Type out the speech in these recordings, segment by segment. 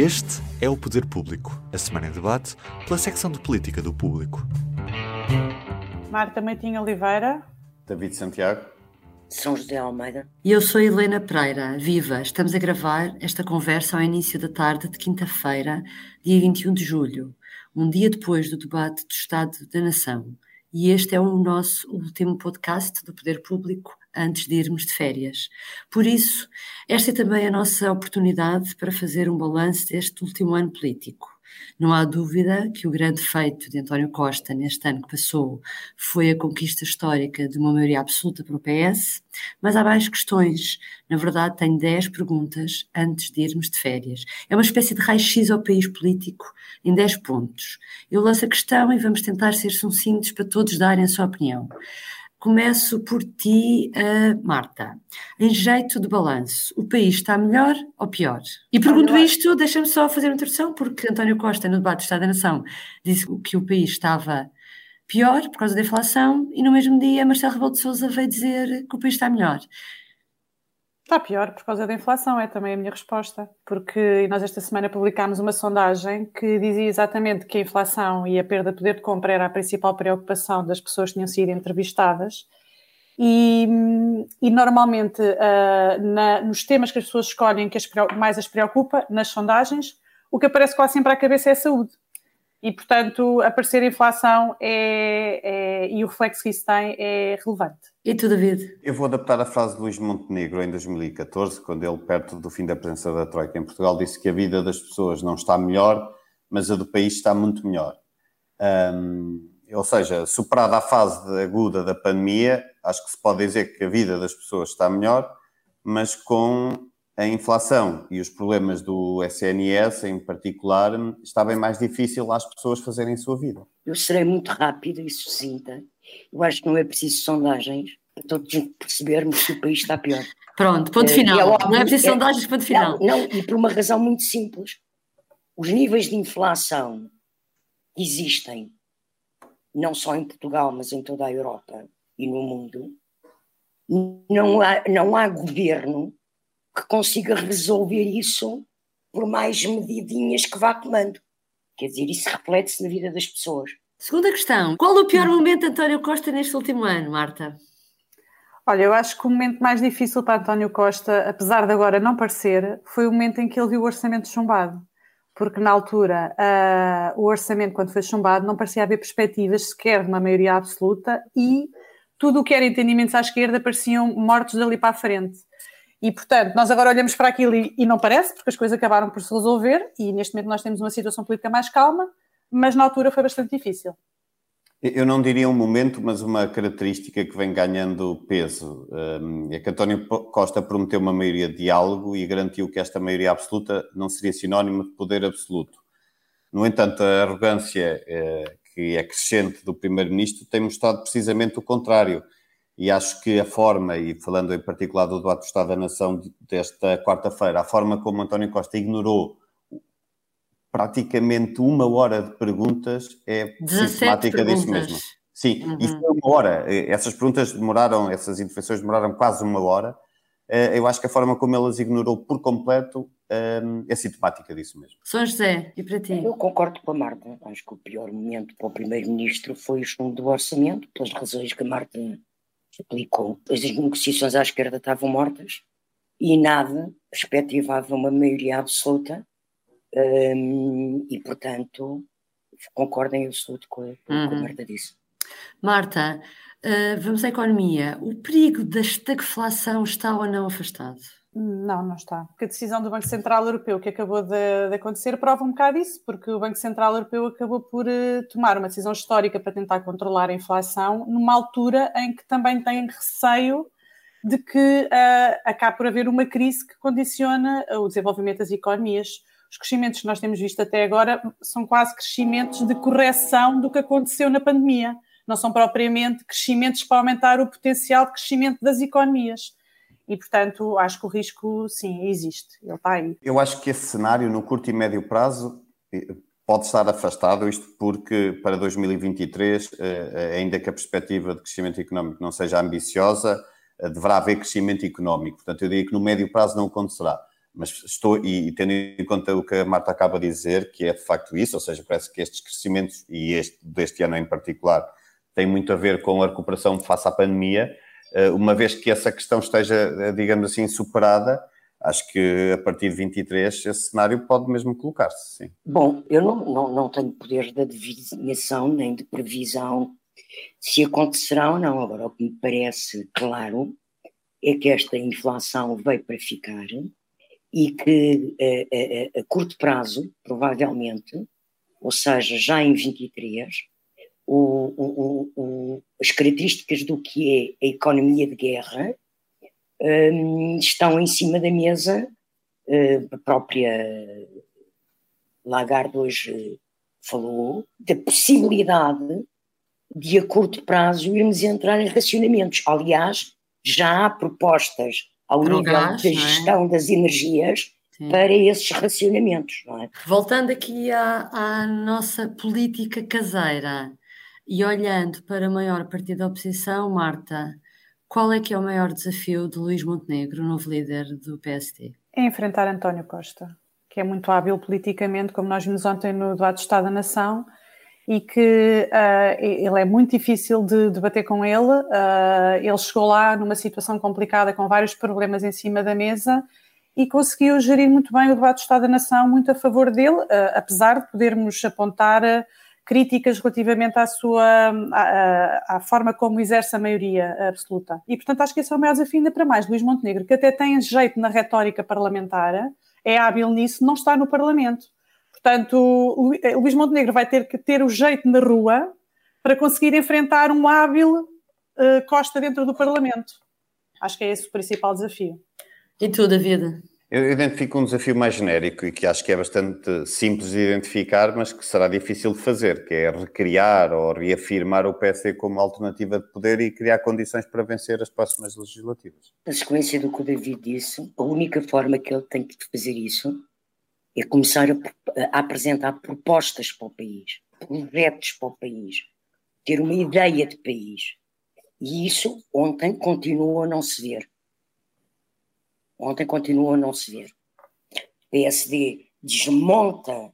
Este é o Poder Público, a semana em debate pela secção de política do público. Marta Meitinho Oliveira. David Santiago. São José Almeida. E eu sou Helena Pereira. Viva! Estamos a gravar esta conversa ao início da tarde de quinta-feira, dia 21 de julho, um dia depois do debate do Estado da Nação. E este é o nosso último podcast do Poder Público antes de irmos de férias. Por isso, esta é também a nossa oportunidade para fazer um balanço deste último ano político. Não há dúvida que o grande feito de António Costa neste ano que passou foi a conquista histórica de uma maioria absoluta para o PS, mas há mais questões. Na verdade, tenho 10 perguntas antes de irmos de férias. É uma espécie de raio-x ao país político em 10 pontos. Eu lanço a questão e vamos tentar ser sucintos para todos darem a sua opinião. Começo por ti, uh, Marta. Em jeito de balanço, o país está melhor ou pior? E pergunto isto, deixa-me só fazer uma introdução, porque António Costa, no debate do Estado da Nação, disse que o país estava pior por causa da inflação e no mesmo dia Marcelo Rebelo de Sousa veio dizer que o país está melhor. Está pior por causa da inflação, é também a minha resposta. Porque nós esta semana publicámos uma sondagem que dizia exatamente que a inflação e a perda de poder de compra era a principal preocupação das pessoas que tinham sido entrevistadas. E, e normalmente, uh, na, nos temas que as pessoas escolhem que as, mais as preocupa, nas sondagens, o que aparece quase sempre à cabeça é a saúde. E, portanto, aparecer a inflação é, é, e o reflexo que isso tem é relevante. E tu, David? Eu vou adaptar a frase de Luís Montenegro em 2014, quando ele, perto do fim da presença da Troika em Portugal, disse que a vida das pessoas não está melhor, mas a do país está muito melhor. Um, ou seja, superada a fase aguda da pandemia, acho que se pode dizer que a vida das pessoas está melhor, mas com a inflação e os problemas do SNS, em particular, está bem mais difícil às pessoas fazerem a sua vida. Eu serei muito rápida e sucinta. Eu acho que não é preciso sondagens para todos percebermos que o país está pior. Pronto, ponto eh, final. É, óbvio, não é preciso é, sondagens, ponto final. Não, não, e por uma razão muito simples. Os níveis de inflação existem, não só em Portugal, mas em toda a Europa e no mundo. Não há, não há governo que consiga resolver isso por mais medidinhas que vá tomando. Quer dizer, isso reflete-se na vida das pessoas. Segunda questão: qual o pior momento de António Costa neste último ano, Marta? Olha, eu acho que o momento mais difícil para António Costa, apesar de agora não parecer, foi o momento em que ele viu o orçamento chumbado. Porque na altura uh, o orçamento, quando foi chumbado, não parecia haver perspectivas sequer de uma maioria absoluta e tudo o que era entendimentos à esquerda pareciam mortos dali para a frente. E, portanto, nós agora olhamos para aquilo e, e, não parece, porque as coisas acabaram por se resolver e neste momento nós temos uma situação política mais calma, mas na altura foi bastante difícil. Eu não diria um momento, mas uma característica que vem ganhando peso. Um, é que António Costa prometeu uma maioria de diálogo e garantiu que esta maioria absoluta não seria sinónimo de poder absoluto. No entanto, a arrogância eh, que é crescente do Primeiro-Ministro tem mostrado precisamente o contrário e acho que a forma, e falando em particular do debate do Estado da Nação desta quarta-feira, a forma como António Costa ignorou praticamente uma hora de perguntas é sistemática disso mesmo. Sim, uhum. e foi uma hora. Essas perguntas demoraram, essas intervenções demoraram quase uma hora. Eh, eu acho que a forma como elas ignorou por completo eh, é sintomática disso mesmo. São José, e para ti? Eu concordo com a Marta. Acho que o pior momento para o Primeiro-Ministro foi o chumbo do orçamento, pelas razões que a Marta aplicou. As negociações à esquerda estavam mortas e nada perspectivava uma maioria absoluta um, e, portanto, concordo em absoluto com, uhum. com a. Marta disse. Marta, uh, vamos à economia. O perigo da estagflação está ou não afastado? Não, não está. Porque a decisão do Banco Central Europeu que acabou de, de acontecer prova um bocado isso, porque o Banco Central Europeu acabou por uh, tomar uma decisão histórica para tentar controlar a inflação numa altura em que também tem receio de que uh, acabe por haver uma crise que condiciona o desenvolvimento das economias. os crescimentos que nós temos visto até agora são quase crescimentos de correção do que aconteceu na pandemia. Não são propriamente crescimentos para aumentar o potencial de crescimento das economias. E, portanto, acho que o risco, sim, existe. Ele está aí. Eu acho que esse cenário, no curto e médio prazo, pode estar afastado, isto porque para 2023, eh, eh, ainda que a perspectiva de crescimento económico não seja ambiciosa, eh, deverá haver crescimento económico. Portanto, eu diria que no médio prazo não acontecerá. Mas estou, e, tendo em conta o que a Marta acaba de dizer, que é de facto isso, ou seja, parece que estes crescimentos, e este deste ano em particular, têm muito a ver com a recuperação face à pandemia, uma vez que essa questão esteja, digamos assim, superada, acho que a partir de 23 esse cenário pode mesmo colocar-se, sim. Bom, eu não, não, não tenho poder de adivinhação nem de previsão se acontecerá ou não. Agora, o que me parece claro é que esta inflação veio para ficar e que a, eh, a, eh, eh, a curto prazo, provavelmente, ou seja, já em 23, o, o, o, as características do que é a economia de guerra um, estão em cima da mesa. Uh, a própria Lagarde hoje falou da possibilidade de a curto prazo irmos entrar em racionamentos. Aliás, já há propostas ao nível gás, da é? gestão é? das energias Sim. para esses racionamentos. É? Voltando aqui à, à, nossa política caseira e olhando para o maior partido da oposição, Marta, qual é que é o maior desafio de Luís Montenegro, novo líder do PSD? É enfrentar António Costa, que é muito hábil politicamente, como nós vimos ontem no debate de Estado da Nação, e que uh, ele é muito difícil de debater com ele. Uh, ele chegou lá numa situação complicada, com vários problemas em cima da mesa, e conseguiu gerir muito bem o debate de Estado da Nação, muito a favor dele, uh, apesar de podermos apontar críticas relativamente à sua à, à, forma como exerce a maioria absoluta. E, portanto, acho que esse é o maior desafio ainda para mais. Luís Montenegro, que até tem jeito na retórica parlamentar, é hábil nisso, não está no Parlamento. Portanto, eh, Luís Montenegro vai ter que ter o jeito na rua para conseguir enfrentar um hábil uh, Costa dentro do Parlamento. Acho que é esse o principal desafio. E tu, David? Eu identifico um desafio mais genérico e que acho que é bastante simples de identificar, mas que será difícil de fazer, que é recriar ou reafirmar o PSD como alternativa de poder e criar condições para vencer as próximas legislativas. Na sequência do que o David disse, a única forma que ele tem de fazer isso é começar a, a apresentar propostas para o país, projetos para o país, ter uma ideia de país. E isso ontem continuou a não se ver. Ontem continuou a não se ver. O PSD desmonta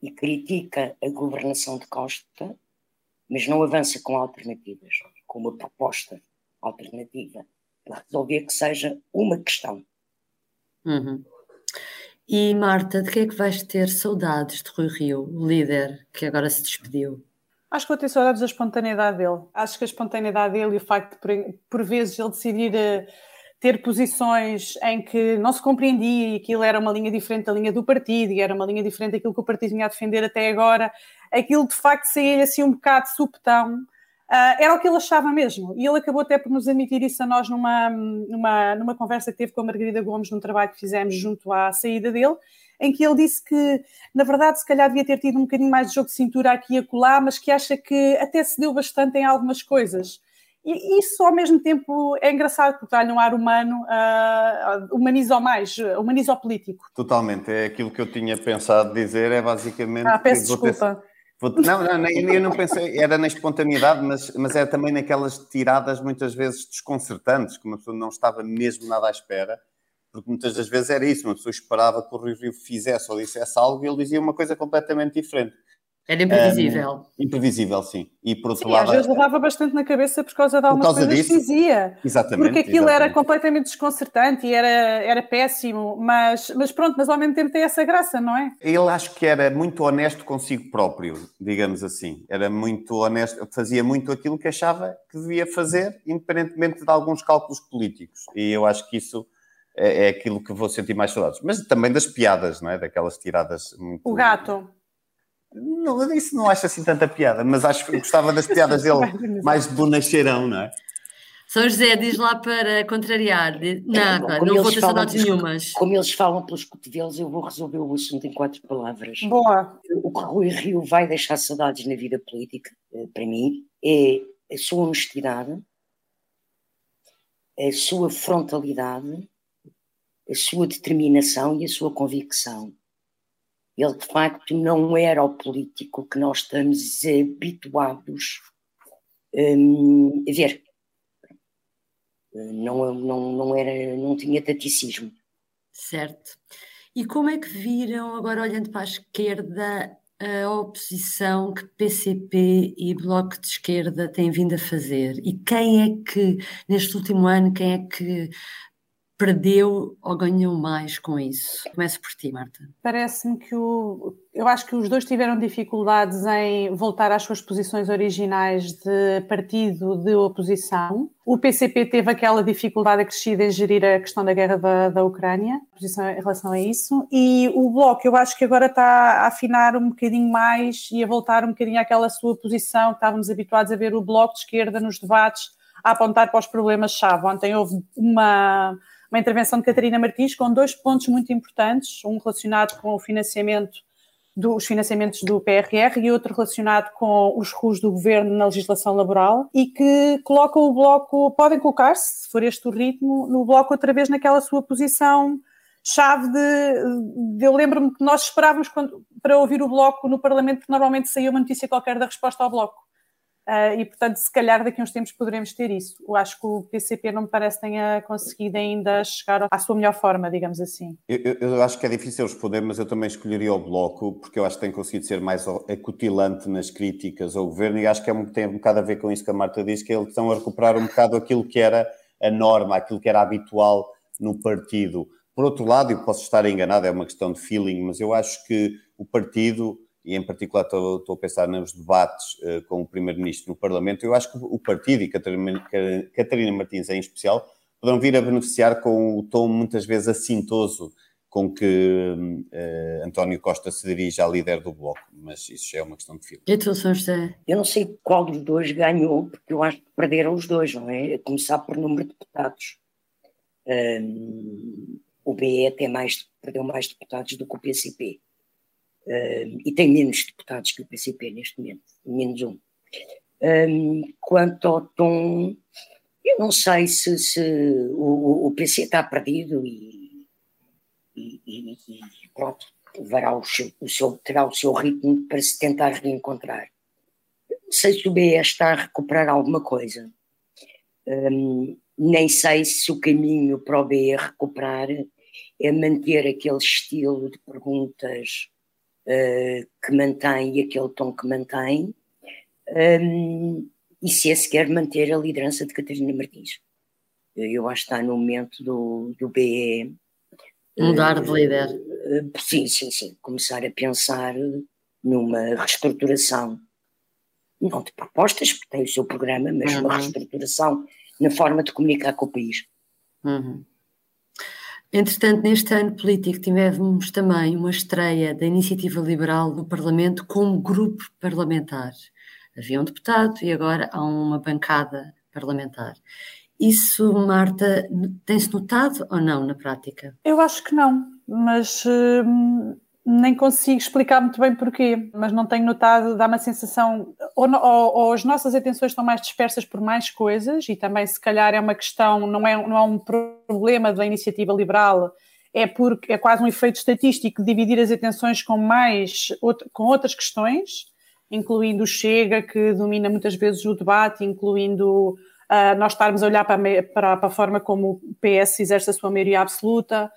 e critica a governação de Costa, mas não avança com alternativas, com uma proposta alternativa para resolver que seja uma questão. Uhum. E Marta, de que é que vais ter saudades de Rui Rio, o líder que agora se despediu? Acho que vou ter saudades da espontaneidade dele. Acho que a espontaneidade dele e o facto de, por, por vezes, ele decidir uh, ter posições em que não se compreendia e aquilo era uma linha diferente da linha do partido e era uma linha diferente daquilo que o partido vinha a defender até agora, aquilo de facto saía assim um bocado supetão, uh, era o que ele achava mesmo. E ele acabou até por nos admitir isso a nós numa, numa, numa conversa que teve com a Margarida Gomes num trabalho que fizemos junto à saída dele, em que ele disse que, na verdade, se calhar devia ter tido um bocadinho mais de jogo de cintura aqui e acolá, mas que acha que até se deu bastante em algumas coisas. E isso, ao mesmo tempo, é engraçado, porque dá-lhe um ar humano, uh, humaniza o mais, humaniza o político. Totalmente, é aquilo que eu tinha pensado dizer, é basicamente... Ah, peço desculpa. Ter... Não, não, eu não pensei, era na espontaneidade, mas, mas era também naquelas tiradas muitas vezes desconcertantes, que uma pessoa não estava mesmo nada à espera, porque muitas das vezes era isso, uma pessoa esperava que o Rio Rio fizesse ou dissesse algo e ele dizia uma coisa completamente diferente. Era imprevisível. Um, imprevisível, sim. E por outro sim, lado. Às vezes levava bastante na cabeça por causa de algumas causa coisas disso, que dizia. Exatamente. Porque aquilo exatamente. era completamente desconcertante e era, era péssimo, mas, mas pronto, mas ao mesmo tempo tem essa graça, não é? Ele acho que era muito honesto consigo próprio, digamos assim. Era muito honesto, fazia muito aquilo que achava que devia fazer, independentemente de alguns cálculos políticos. E eu acho que isso é, é aquilo que vou sentir mais saudades. Mas também das piadas, não é? Daquelas tiradas muito. O gato. Não, isso não acho assim tanta piada, mas acho que gostava das piadas dele mais de bonacheirão, não é? São José, diz lá para contrariar. Nada, é, não vou ter saudades nenhumas. Como eles falam pelos cotovelos, eu vou resolver o assunto em quatro palavras. Boa. O que Rui Rio vai deixar saudades na vida política, eh, para mim, é a sua honestidade, a sua frontalidade, a sua determinação e a sua convicção. Ele, de facto, não era o político que nós estamos habituados um, a ver não, não, não, era, não tinha taticismo. Certo. E como é que viram, agora olhando para a esquerda, a oposição que PCP e Bloco de Esquerda têm vindo a fazer? E quem é que, neste último ano, quem é que perdeu ou ganhou mais com isso? Começo por ti, Marta. Parece-me que o, eu acho que os dois tiveram dificuldades em voltar às suas posições originais de partido de oposição. O PCP teve aquela dificuldade acrescida em gerir a questão da guerra da, da Ucrânia, posição em relação a isso. E o Bloco, eu acho que agora está a afinar um bocadinho mais e a voltar um bocadinho àquela sua posição que estávamos habituados a ver o Bloco de esquerda nos debates a apontar para os problemas-chave. Ontem houve uma uma intervenção de Catarina Martins com dois pontos muito importantes, um relacionado com o financiamento dos financiamentos do PRR e outro relacionado com os RUs do governo na legislação laboral e que colocam o bloco, podem colocar-se, se for este o ritmo, no bloco outra vez naquela sua posição chave de, de eu lembro-me que nós esperávamos quando, para ouvir o bloco no Parlamento, porque normalmente saía uma notícia qualquer da resposta ao bloco. Uh, e, portanto, se calhar daqui a uns tempos poderemos ter isso. Eu acho que o PCP não me parece tenha conseguido ainda chegar à sua melhor forma, digamos assim. Eu, eu, acho que é difícil responder, mas eu também escolheria o Bloco, porque eu acho que tem conseguido ser mais acutilante nas críticas ao governo e acho que é, tem um bocado a ver com isso que a Marta diz, que eles estão a recuperar um bocado aquilo que era a norma, aquilo que era habitual no partido. Por outro lado, eu posso estar enganado, é uma questão de feeling, mas eu acho que o partido e em particular estou, estou a pensar nos debates uh, com o Primeiro-Ministro no Parlamento, eu acho que o partido e Catarina, Catarina Martins em especial poderão vir a beneficiar com o tom muitas vezes assintoso com que uh, António Costa se dirige à líder do Bloco, mas isso já é uma questão de. E José? Eu não sei qual dos dois ganhou, porque eu acho que perderam os dois, não é? A começar por número de deputados. Um, o BE tem mais, perdeu mais deputados do que o PCP. E tem menos deputados que o PCP neste momento, menos um. um quanto ao tom, eu não sei se, se o, o, PC está perdido e, e, e, e pronto, levará o seu, o seu, terá o seu ritmo para se tentar reencontrar. Não sei se o BE está a recuperar alguma coisa. Um, nem sei se o caminho para o BE recuperar é manter aquele estilo de perguntas uh, que mantém e aquele tom que mantém, um, e se é sequer manter a liderança de Catarina Martins. Eu acho que está no momento do, do BE. Mudar de líder. Uh, sim, sim, sim. Começar a pensar numa reestruturação, não de propostas, porque tem o seu programa, mas uhum. uma reestruturação na forma de comunicar com o país. Uhum. Entretanto, neste ano político tivemos também uma estreia da Iniciativa Liberal no Parlamento como grupo parlamentar. Havia um deputado e agora há uma bancada parlamentar. Isso, Marta, tem-se notado ou não na prática? Eu acho que não, mas hum, nem consigo explicar muito bem porquê, mas não tenho notado, dá uma sensação, ou, ou, ou, as nossas atenções estão mais dispersas por mais coisas, e também se calhar é uma questão, não é, não é um problema da iniciativa liberal, é porque é quase um efeito estatístico dividir as atenções com mais, com outras questões, incluindo o Chega, que domina muitas vezes o debate, incluindo uh, nós estarmos a olhar para para, para a forma como o PS exerce a sua maioria absoluta,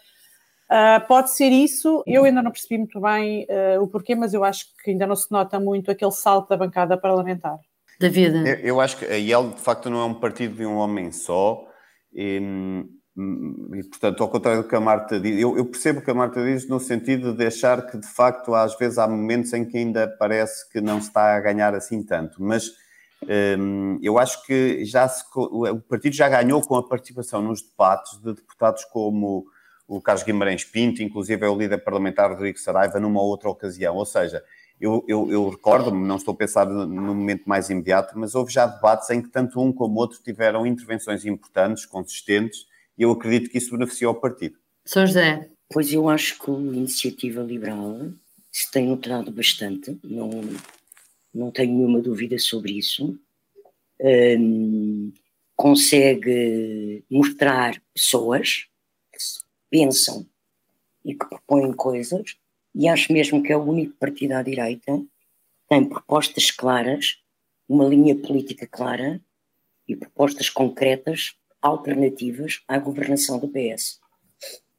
Uh, pode ser isso, eu ainda não percebi muito bem uh, o porquê, mas eu acho que ainda não se nota muito aquele salto da bancada parlamentar. David? Eu, eu acho que a IEL de facto não é um partido de um homem só, e, e portanto, ao contrário do que a Marta diz, eu, eu, percebo o que a Marta diz no sentido de achar que de facto às vezes há momentos em que ainda parece que não se está a ganhar assim tanto, mas um, eu acho que já se, o partido já ganhou com a participação nos debates de deputados como o Carlos Guimarães Pinto, inclusive é o líder parlamentar Rodrigo Saraiva numa outra ocasião. Ou seja, eu, eu, eu recordo-me, não estou a pensar no momento mais imediato, mas houve já debates em que tanto um como o outro tiveram intervenções importantes, consistentes, e eu acredito que isso beneficiou o partido. São José. Pois eu acho que a iniciativa liberal se tem notado bastante, não, não tenho nenhuma dúvida sobre isso. Um, consegue mostrar pessoas pensam e que propõem coisas, e acho mesmo que é o único partido à direita que tem propostas claras, uma linha política clara e propostas concretas, alternativas à governação do PS.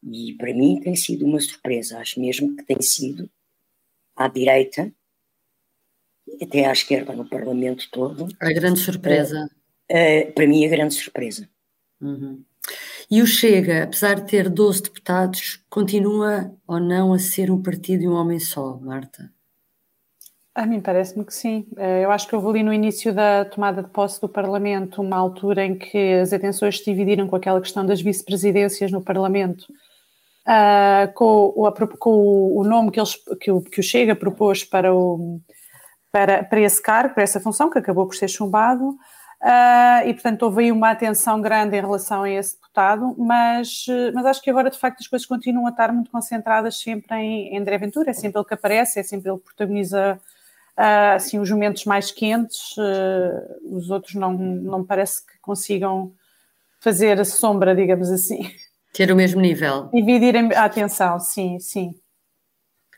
E para mim tem sido uma surpresa, acho mesmo que tem sido à direita até à esquerda no Parlamento todo. A grande surpresa. Uh, uh, para mim, a grande surpresa. Uhum. E o Chega, apesar de ter 12 deputados, continua ou não a ser um partido e um homem só, Marta? A mim parece-me que sim. Eh, eu acho que houve ali no início da tomada de posse do Parlamento uma altura em que as atenções se dividiram com aquela questão das vice-presidências no Parlamento, uh, com, o, com, o, nome que, eles, que, o, que o Chega propôs para, o, para, para esse cargo, para essa função, que acabou por ser chumbado. Uh, e, portanto, houve aí uma atenção grande em relação a esse deputado, mas, mas acho que agora, de facto, as coisas continuam a estar muito concentradas sempre em, em André Ventura, é sempre ele que aparece, é sempre ele que protagoniza uh, assim, os momentos mais quentes, uh, os outros não, não parece que consigam fazer a sombra, digamos assim. Ter o mesmo nível. Dividir a atenção, sim, sim.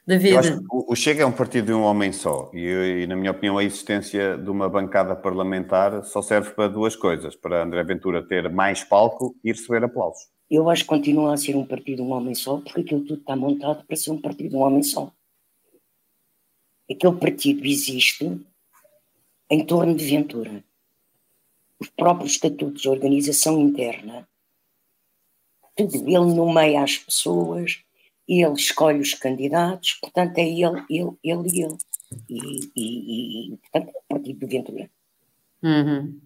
David. Eu acho que o Chega é um partido de um homem só e, e, na minha opinião, a existência de uma bancada parlamentar só serve para duas coisas: para André Ventura ter mais palco e receber aplausos. Eu acho que continua a ser um partido de um homem só, porque aquilo tudo está montado para ser um partido de um homem só. Aquele partido existe em torno de Ventura. Os próprios estatutos de organização interna, tudo ele nomeia as pessoas, ele escolhe os candidatos, portanto é ele, ele, ele e ele. E, e, portanto é o partido do Ventura. Uhum.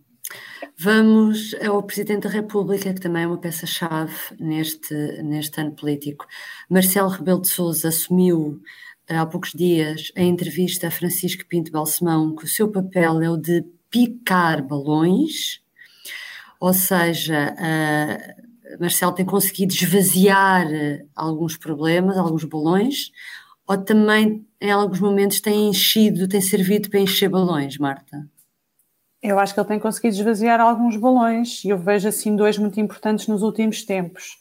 Vamos ao Presidente da República, que também é uma peça-chave neste, neste ano político. Marcelo Rebelo de Sousa assumiu eh, há poucos dias a entrevista a Francisco Pinto Balsemão que o seu papel é o de picar balões, ou seja, uh, Marcelo tem conseguido esvaziar eh, alguns problemas, alguns balões, ou também em alguns momentos tem enchido, tem servido para encher balões, Marta? Eu acho que ele tem conseguido esvaziar alguns balões e eu vejo assim dois muito importantes nos últimos tempos.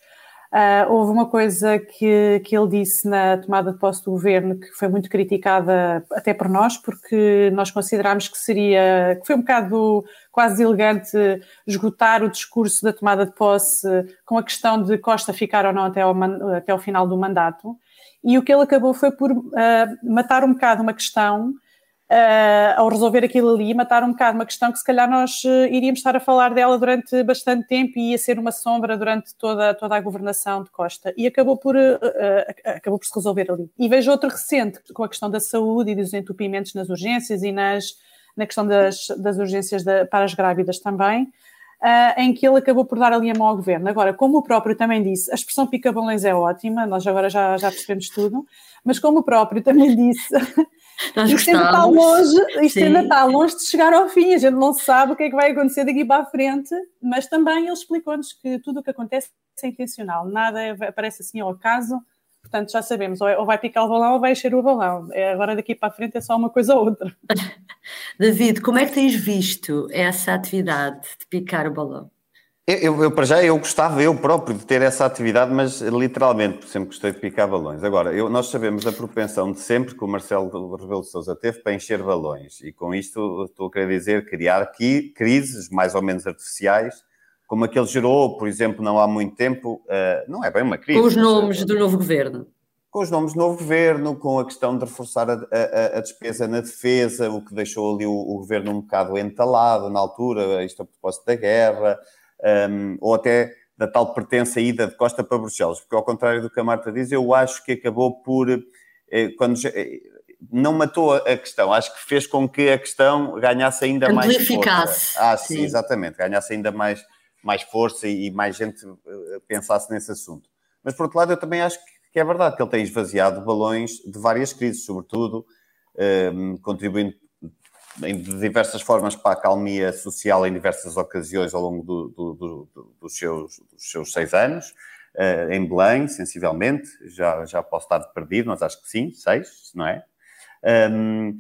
Uh, houve uma coisa que, que ele disse na tomada de posse do governo que foi muito criticada até por nós, porque nós considerámos que seria, que foi um bocado quase elegante esgotar o discurso da tomada de posse com a questão de Costa ficar ou não até ao, até ao final do mandato. E o que ele acabou foi por uh, matar um bocado uma questão uh, ao resolver aquilo ali, matar um bocado uma questão que se calhar nós uh, iríamos estar a falar dela durante bastante tempo e ia ser uma sombra durante toda, toda a governação de Costa. E acabou por, uh, acabou por se resolver ali. E vejo outro recente, com a questão da saúde e dos entupimentos nas urgências e nas, na questão das, das urgências para as grávidas também. Uh, em que ele acabou por dar ali a mão ao governo. Agora, como o próprio também disse, a expressão pica-balões é ótima, nós agora já, já percebemos tudo, mas como o próprio também disse, Nós isto ainda está longe, isto ainda está longe de chegar ao fim, a gente não sabe o que é que vai acontecer daqui para a frente, mas também ele explicou-nos que tudo o que acontece é intencional, nada é, aparece assim ao acaso, portanto já sabemos, ou, é, ou vai picar o balão ou vai encher o balão, é, agora daqui para a frente é só uma coisa ou outra. David, como é que tens visto essa atividade de picar o balão? Eu, eu, para já, eu gostava eu próprio de ter essa atividade, mas literalmente, porque sempre gostei de picar balões. Agora, eu, nós sabemos a propensão de sempre que o Marcelo Rebelo de Sousa teve para encher balões. E com isto estou a querer dizer criar aqui crises mais ou menos artificiais, como aquele gerou, por exemplo, não há muito tempo, uh, não é bem uma crise. Com os nomes do novo governo. Com os nomes do novo governo, com a questão de reforçar a, a, a despesa na defesa, o que deixou ali o, o governo um bocado entalado na altura, isto a propósito da guerra um, ou até da tal pertença ida de Costa para Bruxelas, porque ao contrário do que a Marta diz, eu acho que acabou por, eh, quando eh, não matou a questão, acho que fez com que a questão ganhasse ainda mais força. Ah, sim, sim, exatamente, ganhasse ainda mais, mais força e, e mais gente eh, pensasse nesse assunto. Mas por outro lado, eu também acho que é verdade que ele tem esvaziado balões de várias crises, sobretudo um, contribuindo em diversas formas para a calmia social em diversas ocasiões ao longo do, do, do, dos, seus, dos seus seis anos. Uh, em Belém, sensivelmente, já, já posso estar perdido, mas acho que sim, seis, não é? Um,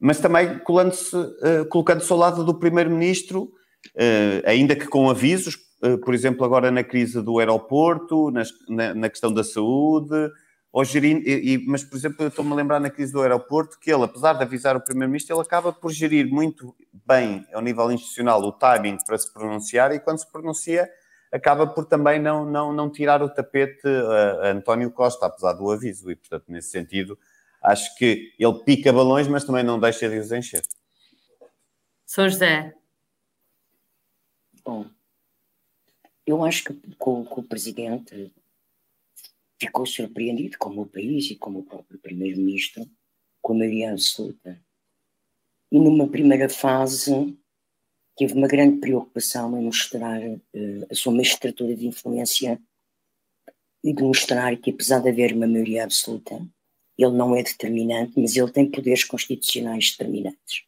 mas também colocando-se uh, colocando ao lado do Primeiro-Ministro, uh, ainda que com avisos, por exemplo, agora na crise do aeroporto, nas, na, na, questão da saúde, ou gerindo, e, mas, por exemplo, eu estou-me a lembrar na crise do aeroporto que ele, apesar de avisar o Primeiro-Ministro, ele acaba por gerir muito bem, ao nível institucional, o timing para se pronunciar, e quando se pronuncia, acaba por também não, não, não tirar o tapete a, a António Costa, apesar do aviso, e, portanto, nesse sentido acho que ele pica balões, mas também não deixa de os encher. São José. Bom, eu acho que, que, o presidente ficou surpreendido, como o país e como o próprio primeiro-ministro, com a maioria absoluta. E numa primeira fase teve uma grande preocupação em mostrar uh, a sua magistratura de influência e de mostrar que, apesar de haver uma maioria absoluta, ele não é determinante, mas ele tem poderes constitucionais determinantes.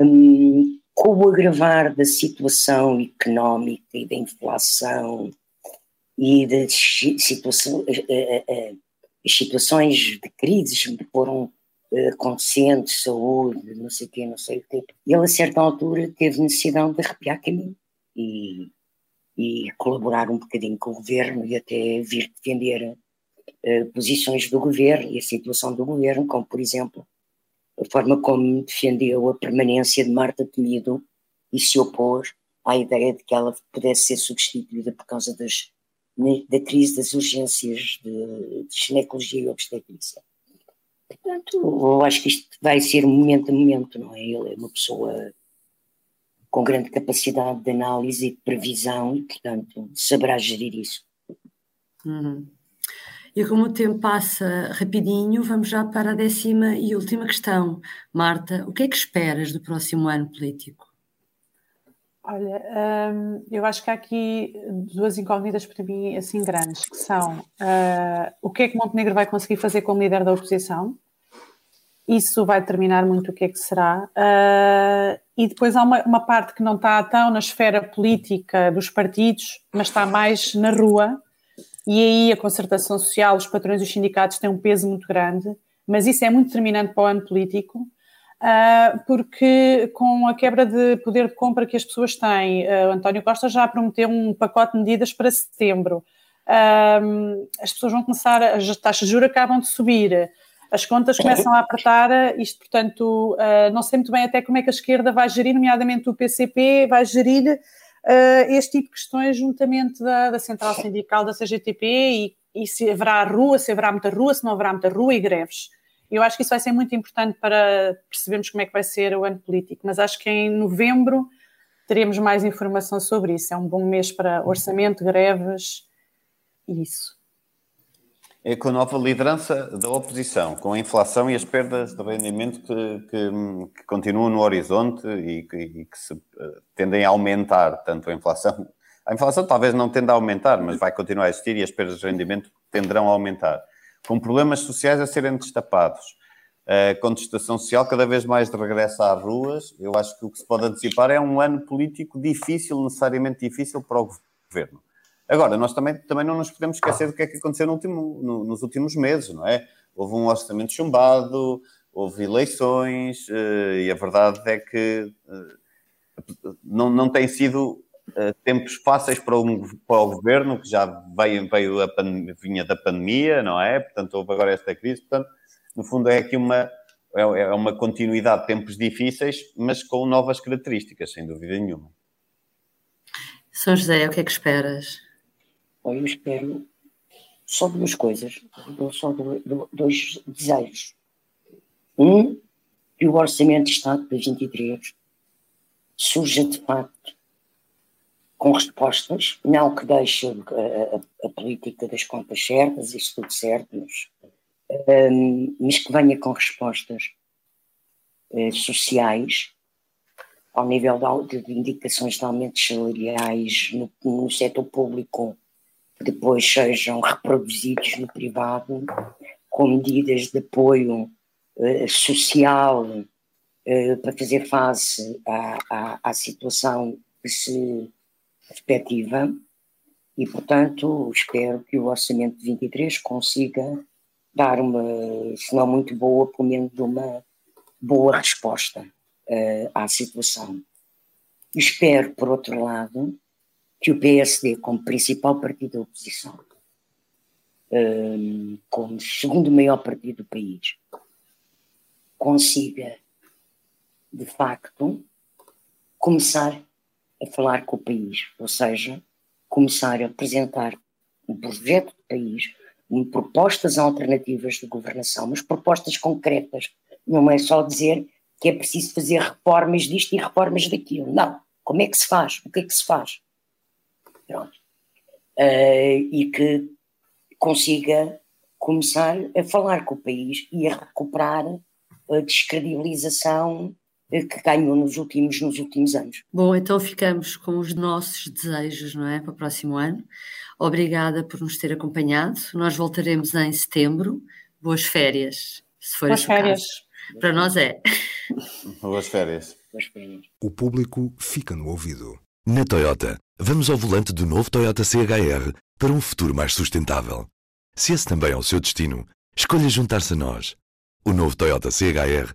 Um, com o agravar da situação económica e da inflação e uh, uh, uh, as situações de crises que foram acontecendo, saúde, não sei o quê, não sei o quê, ele a certa altura teve necessidade de arrepiar caminho e, e colaborar um bocadinho com o governo e até vir defender eh, posições do governo e a situação do governo, como, por exemplo, a forma como defendeu a permanência de Marta Temido e se opôs à ideia de que ela pudesse ser substituída por causa das, da crise das urgências de, de ginecologia e obstetrícia. Portanto, eu acho que isto vai ser momento a momento, não é? Ele é uma pessoa com grande capacidade de análise e de previsão e, portanto, saberá gerir isso. Uhum. E como o tempo passa rapidinho, vamos já para a décima e última questão. Marta, o que é que esperas do próximo ano político? Olha, hum, eu acho que há aqui duas incógnitas para mim assim grandes, que são uh, o que é que Montenegro vai conseguir fazer como líder da oposição? Isso vai determinar muito o que é que será. Uh, e depois há uma, uma parte que não está tão na esfera política dos partidos, mas está mais na rua, e aí a concertação social, os patrões e os sindicatos têm um peso muito grande, mas isso é muito determinante para o ano político, porque com a quebra de poder de compra que as pessoas têm, uh, António Costa já prometeu um pacote de medidas para setembro. Uh, as pessoas vão começar, as taxas de juros acabam de subir, as contas começam a apertar, isto, portanto, não sei muito bem até como é que a esquerda vai gerir, nomeadamente o PCP, vai gerir este tipo de questões juntamente da, da Central Sindical da CGTP e, e, se haverá rua, se haverá muita rua, se não haverá muita rua e greves. Eu acho que isso vai ser muito importante para percebermos como é que vai ser o ano político, mas acho que em novembro teremos mais informação sobre isso. É um bom mês para orçamento, greves e isso é com a nova liderança da oposição, com a inflação e as perdas de rendimento que, que, que continuam no horizonte e que, e que, se eh, tendem a aumentar, tanto a inflação. A inflação talvez não tenda a aumentar, mas vai continuar a existir e as perdas de rendimento tenderão a aumentar. Com problemas sociais a serem destapados. A contestação social cada vez mais de regresso às ruas. Eu acho que o que se pode antecipar é um ano político difícil, necessariamente difícil para o governo Agora, nós também, também não nos podemos esquecer do que é que aconteceu no último, no, nos últimos meses, não é? Houve um orçamento chumbado, houve eleições, uh, e a verdade é que uh, não, não tem sido tempos fáceis para o, para o governo, que já veio, veio a vinha da pandemia, não é? Portanto, houve agora esta crise. Portanto, no fundo, é aqui uma, é, é uma continuidade de tempos difíceis, mas com novas características, sem dúvida nenhuma. São José, o que é que esperas? eu espero só duas coisas, só dois desejos. Um, que o Orçamento de Estado para 23 surja de facto com respostas, não que deixe a, a, a política das contas certas, isso tudo certo, mas, um, mas que venha com respostas uh, sociais ao nível de, de, indicações de aumentos salariais no, no setor público depois sejam reproduzidos no privado com medidas de apoio uh, social uh, para fazer face à, à, à, situação que se perspectiva e, portanto, espero que o Orçamento de 23 consiga dar uma, se não muito boa, pelo menos uma boa resposta uh, à situação. Espero, por outro lado, que o PSD, como principal partido da oposição, um, como segundo maior partido do país, consiga, de facto, começar a falar com o país, ou seja, começar a apresentar um projeto de país, propostas alternativas de governação, mas propostas concretas. Não é só dizer que é preciso fazer reformas disto e reformas daquilo. Não. Como é que se faz? O que é que se faz? Pronto. Uh, e que consiga começar a falar com o país e a recuperar a descredibilização que ganhou nos últimos, nos últimos anos. Bom, então ficamos com os nossos desejos, não é, para o próximo ano. Obrigada por nos ter acompanhado. Nós voltaremos em setembro. Boas férias, se for Boas férias. Caso. Para nós é. Boas férias. Boas férias. O público fica no ouvido. Na Toyota, vamos ao volante do novo Toyota CHR para um futuro mais sustentável. Se esse também é o seu destino, escolha juntar-se a nós. O novo Toyota CHR,